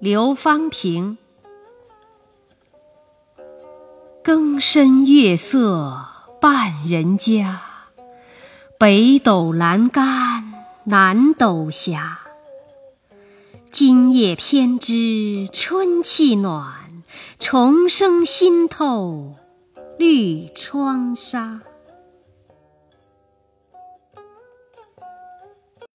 刘方平，更深月色半人家，北斗阑干南斗斜。今夜偏知春气暖，虫声新透绿窗纱。